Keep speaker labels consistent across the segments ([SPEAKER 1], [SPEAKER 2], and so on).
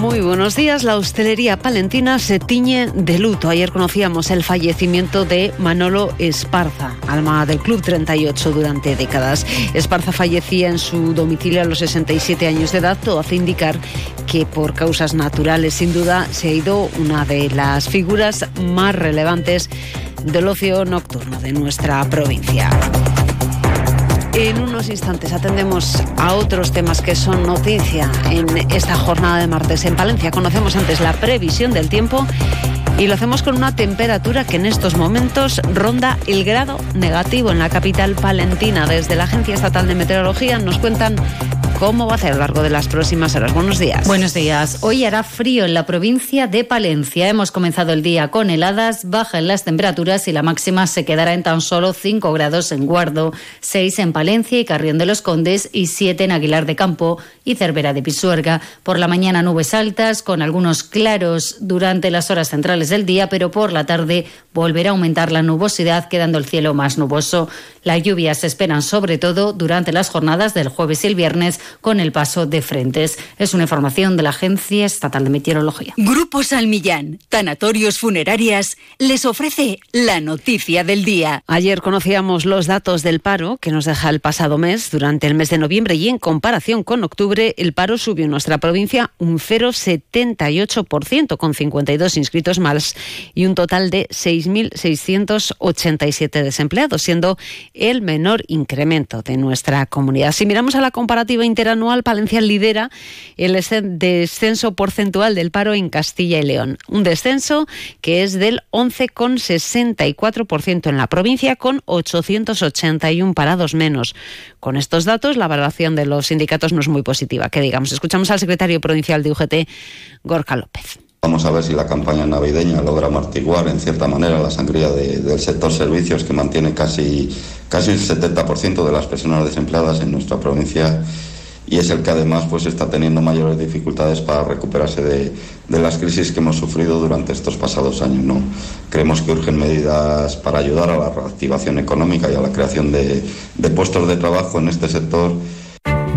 [SPEAKER 1] Muy buenos días. La hostelería palentina se tiñe de luto. Ayer conocíamos el fallecimiento de Manolo Esparza, alma del Club 38 durante décadas. Esparza fallecía en su domicilio a los 67 años de edad. Todo hace indicar que por causas naturales, sin duda, se ha ido una de las figuras más relevantes del ocio nocturno de nuestra provincia. En unos instantes atendemos a otros temas que son noticia en esta jornada de martes en Palencia. Conocemos antes la previsión del tiempo y lo hacemos con una temperatura que en estos momentos ronda el grado negativo en la capital palentina. Desde la Agencia Estatal de Meteorología nos cuentan cómo va a ser a lo largo de las próximas horas. Buenos días.
[SPEAKER 2] Buenos días. Hoy hará frío en la provincia de Palencia. Hemos comenzado el día con heladas, baja en las temperaturas y la máxima se quedará en tan solo 5 grados en Guardo, 6 en Palencia y Carrión de los Condes y 7 en Aguilar de Campo y Cervera de Pisuerga. Por la mañana nubes altas con algunos claros durante las horas centrales del día, pero por la tarde volverá a aumentar la nubosidad, quedando el cielo más nuboso. Las lluvias se esperan sobre todo durante las jornadas del jueves y el viernes con el paso de frentes. Es una información de la Agencia Estatal de Meteorología.
[SPEAKER 3] Grupo Salmillán, Tanatorios Funerarias, les ofrece la noticia del día.
[SPEAKER 1] Ayer conocíamos los datos del paro que nos deja el pasado mes, durante el mes de noviembre, y en comparación con octubre, el paro subió en nuestra provincia un 0,78%, con 52 inscritos más y un total de 6.687 desempleados, siendo el menor incremento de nuestra comunidad. Si miramos a la comparativa interanual, Palencia lidera el descenso porcentual del paro en Castilla y León. Un descenso que es del 11,64% en la provincia, con 881 parados menos. Con estos datos, la valoración de los sindicatos no es muy positiva, que digamos. Escuchamos al secretario provincial de UGT, Gorka López.
[SPEAKER 4] Vamos a ver si la campaña navideña logra amortiguar en cierta manera la sangría del sector servicios que mantiene casi, casi el 70% de las personas desempleadas en nuestra provincia y es el que además pues está teniendo mayores dificultades para recuperarse de, las crisis que hemos sufrido durante estos pasados años. ¿no? Creemos que urgen medidas para ayudar a la reactivación económica y a la creación de, de puestos de trabajo en este sector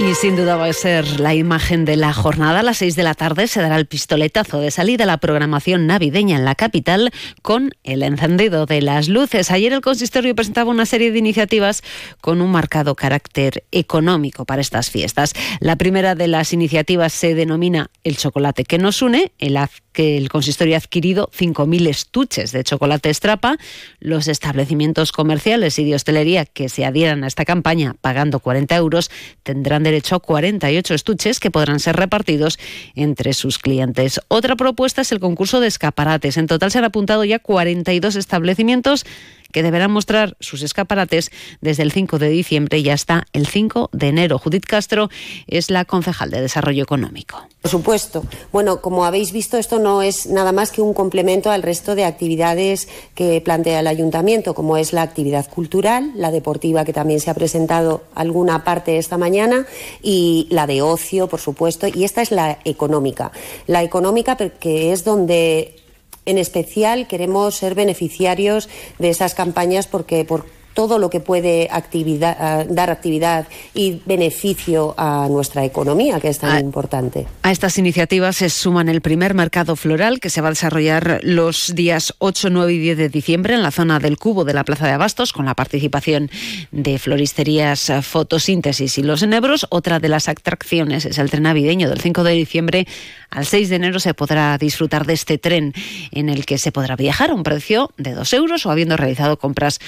[SPEAKER 1] Y sin duda va a ser la imagen de la jornada. A las seis de la tarde se dará el pistoletazo de salida a la programación navideña en la capital con el encendido de las luces. Ayer el consistorio presentaba una serie de iniciativas con un marcado carácter económico para estas fiestas. La primera de las iniciativas se denomina El chocolate que nos une, el que el consistorio ha adquirido 5.000 estuches de chocolate estrapa. Los establecimientos comerciales y de hostelería que se adhieran a esta campaña pagando 40 euros tendrán derecho a 48 estuches que podrán ser repartidos entre sus clientes. Otra propuesta es el concurso de escaparates. En total se han apuntado ya 42 establecimientos que deberán mostrar sus escaparates desde el 5 de diciembre y hasta el 5 de enero. Judith Castro es la concejal de Desarrollo Económico.
[SPEAKER 5] Por supuesto. Bueno, como habéis visto, esto no es nada más que un complemento al resto de actividades que plantea el ayuntamiento, como es la actividad cultural, la deportiva, que también se ha presentado alguna parte esta mañana, y la de ocio, por supuesto, y esta es la económica. La económica, que es donde en especial queremos ser beneficiarios de esas campañas porque por todo lo que puede actividad, dar actividad y beneficio a nuestra economía, que es tan importante.
[SPEAKER 1] A estas iniciativas se suman el primer mercado floral que se va a desarrollar los días 8, 9 y 10 de diciembre en la zona del Cubo de la Plaza de Abastos, con la participación de floristerías Fotosíntesis y Los Enebros. Otra de las atracciones es el tren navideño del 5 de diciembre al 6 de enero se podrá disfrutar de este tren en el que se podrá viajar a un precio de 2 euros o habiendo realizado compras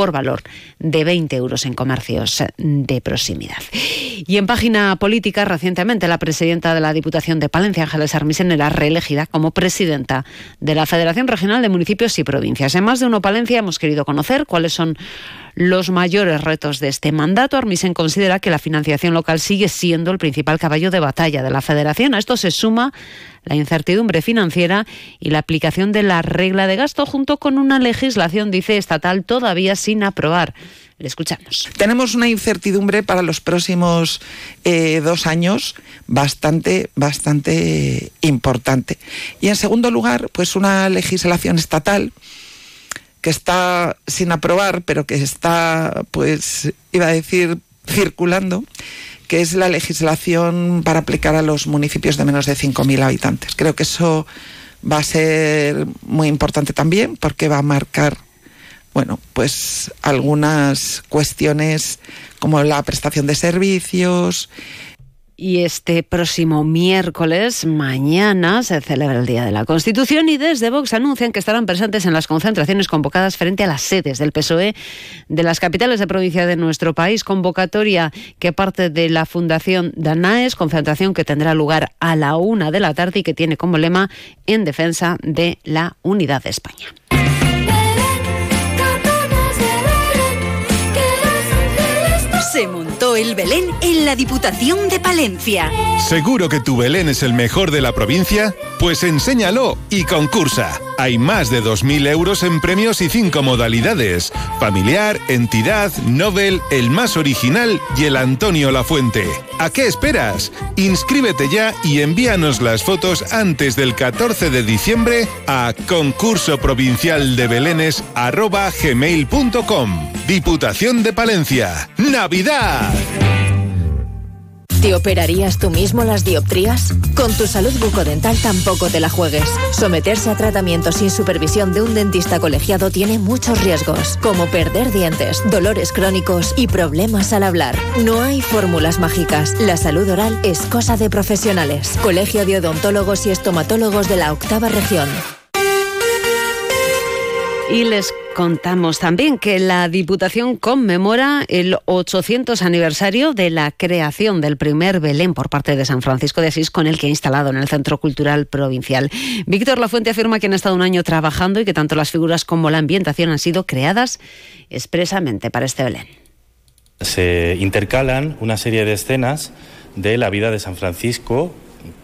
[SPEAKER 1] por valor de 20 euros en comercios de proximidad. Y en página política, recientemente la presidenta de la Diputación de Palencia, Ángeles Armisen, era reelegida como presidenta de la Federación Regional de Municipios y Provincias. En más de uno Palencia hemos querido conocer cuáles son los mayores retos de este mandato. Armisen considera que la financiación local sigue siendo el principal caballo de batalla de la Federación. A esto se suma la incertidumbre financiera y la aplicación de la regla de gasto junto con una legislación, dice, estatal todavía sin aprobar. Le escuchamos.
[SPEAKER 6] Tenemos una incertidumbre para los próximos eh, dos años bastante, bastante importante. Y en segundo lugar, pues una legislación estatal que está sin aprobar, pero que está, pues, iba a decir, circulando, que es la legislación para aplicar a los municipios de menos de 5.000 habitantes. Creo que eso va a ser muy importante también porque va a marcar bueno, pues algunas cuestiones como la prestación de servicios,
[SPEAKER 1] y este próximo miércoles, mañana, se celebra el Día de la Constitución y desde Vox anuncian que estarán presentes en las concentraciones convocadas frente a las sedes del PSOE de las capitales de provincia de nuestro país. Convocatoria que parte de la Fundación Danaes, concentración que tendrá lugar a la una de la tarde y que tiene como lema en defensa de la unidad de España.
[SPEAKER 3] El Belén en la Diputación de Palencia.
[SPEAKER 7] ¿Seguro que tu Belén es el mejor de la provincia? Pues enséñalo y concursa. Hay más de 2.000 euros en premios y cinco modalidades. Familiar, entidad, Nobel, el más original y el Antonio Lafuente. ¿A qué esperas? Inscríbete ya y envíanos las fotos antes del 14 de diciembre a concurso provincial de. Diputación de Palencia. ¡Navidad!
[SPEAKER 8] ¿Te operarías tú mismo las dioptrías? Con tu salud bucodental tampoco te la juegues. Someterse a tratamiento sin supervisión de un dentista colegiado tiene muchos riesgos, como perder dientes, dolores crónicos y problemas al hablar. No hay fórmulas mágicas. La salud oral es cosa de profesionales. Colegio de Odontólogos y Estomatólogos de la Octava Región.
[SPEAKER 1] Y les contamos también que la Diputación conmemora el 800 aniversario de la creación del primer Belén por parte de San Francisco de Asís, con el que ha instalado en el Centro Cultural Provincial. Víctor Lafuente afirma que han estado un año trabajando y que tanto las figuras como la ambientación han sido creadas expresamente para este Belén.
[SPEAKER 9] Se intercalan una serie de escenas de la vida de San Francisco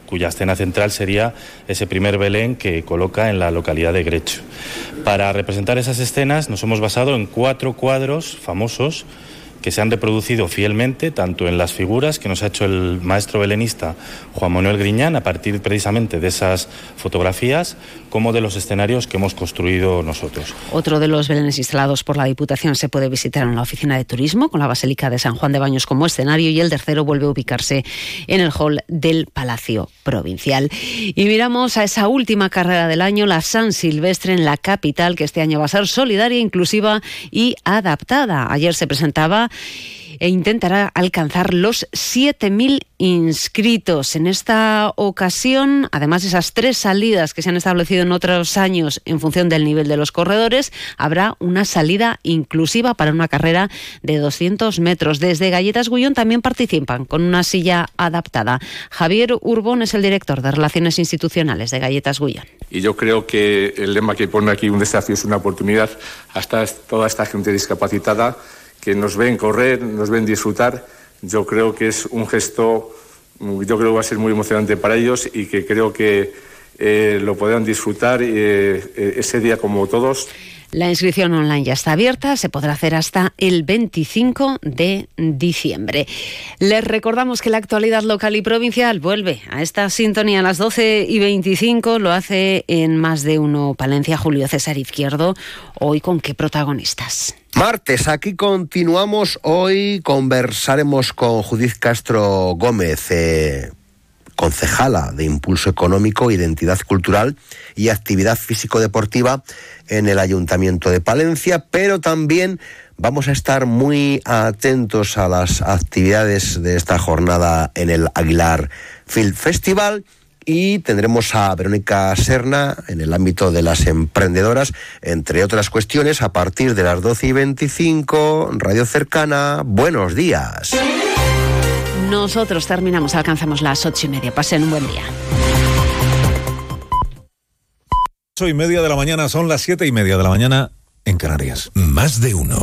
[SPEAKER 9] cuya escena central sería ese primer Belén que coloca en la localidad de Grecho. Para representar esas escenas nos hemos basado en cuatro cuadros famosos que se han reproducido fielmente tanto en las figuras que nos ha hecho el maestro belenista Juan Manuel Griñán a partir precisamente de esas fotografías, como de los escenarios que hemos construido nosotros.
[SPEAKER 1] Otro de los belenes instalados por la Diputación se puede visitar en la oficina de turismo con la Basílica de San Juan de Baños como escenario y el tercero vuelve a ubicarse en el hall del Palacio Provincial. Y miramos a esa última carrera del año, la San Silvestre en la capital, que este año va a ser solidaria, inclusiva y adaptada. Ayer se presentaba e intentará alcanzar los 7.000 inscritos. En esta ocasión, además de esas tres salidas que se han establecido en otros años en función del nivel de los corredores, habrá una salida inclusiva para una carrera de 200 metros. Desde Galletas Gullón también participan con una silla adaptada. Javier Urbón es el director de Relaciones Institucionales de Galletas Gullón.
[SPEAKER 10] Y yo creo que el lema que pone aquí un desafío es una oportunidad hasta toda esta gente discapacitada que nos ven correr, nos ven disfrutar, yo creo que es un gesto, yo creo que va a ser muy emocionante para ellos y que creo que eh, lo podrán disfrutar eh, eh, ese día como todos.
[SPEAKER 1] La inscripción online ya está abierta, se podrá hacer hasta el 25 de diciembre. Les recordamos que la actualidad local y provincial vuelve a esta sintonía a las 12 y 25, lo hace en más de uno Palencia Julio César Izquierdo. Hoy con qué protagonistas.
[SPEAKER 11] Martes, aquí continuamos. Hoy conversaremos con Judith Castro Gómez, eh, concejala de Impulso Económico, Identidad Cultural y Actividad Físico-Deportiva en el Ayuntamiento de Palencia, pero también vamos a estar muy atentos a las actividades de esta jornada en el Aguilar Field Festival y tendremos a Verónica Serna en el ámbito de las emprendedoras, entre otras cuestiones, a partir de las 12 y 25, Radio Cercana. Buenos días.
[SPEAKER 1] Nosotros terminamos, alcanzamos las ocho y media. Pasen un buen día.
[SPEAKER 12] Ocho y media de la mañana, son las siete y media de la mañana en Canarias.
[SPEAKER 13] Más de uno.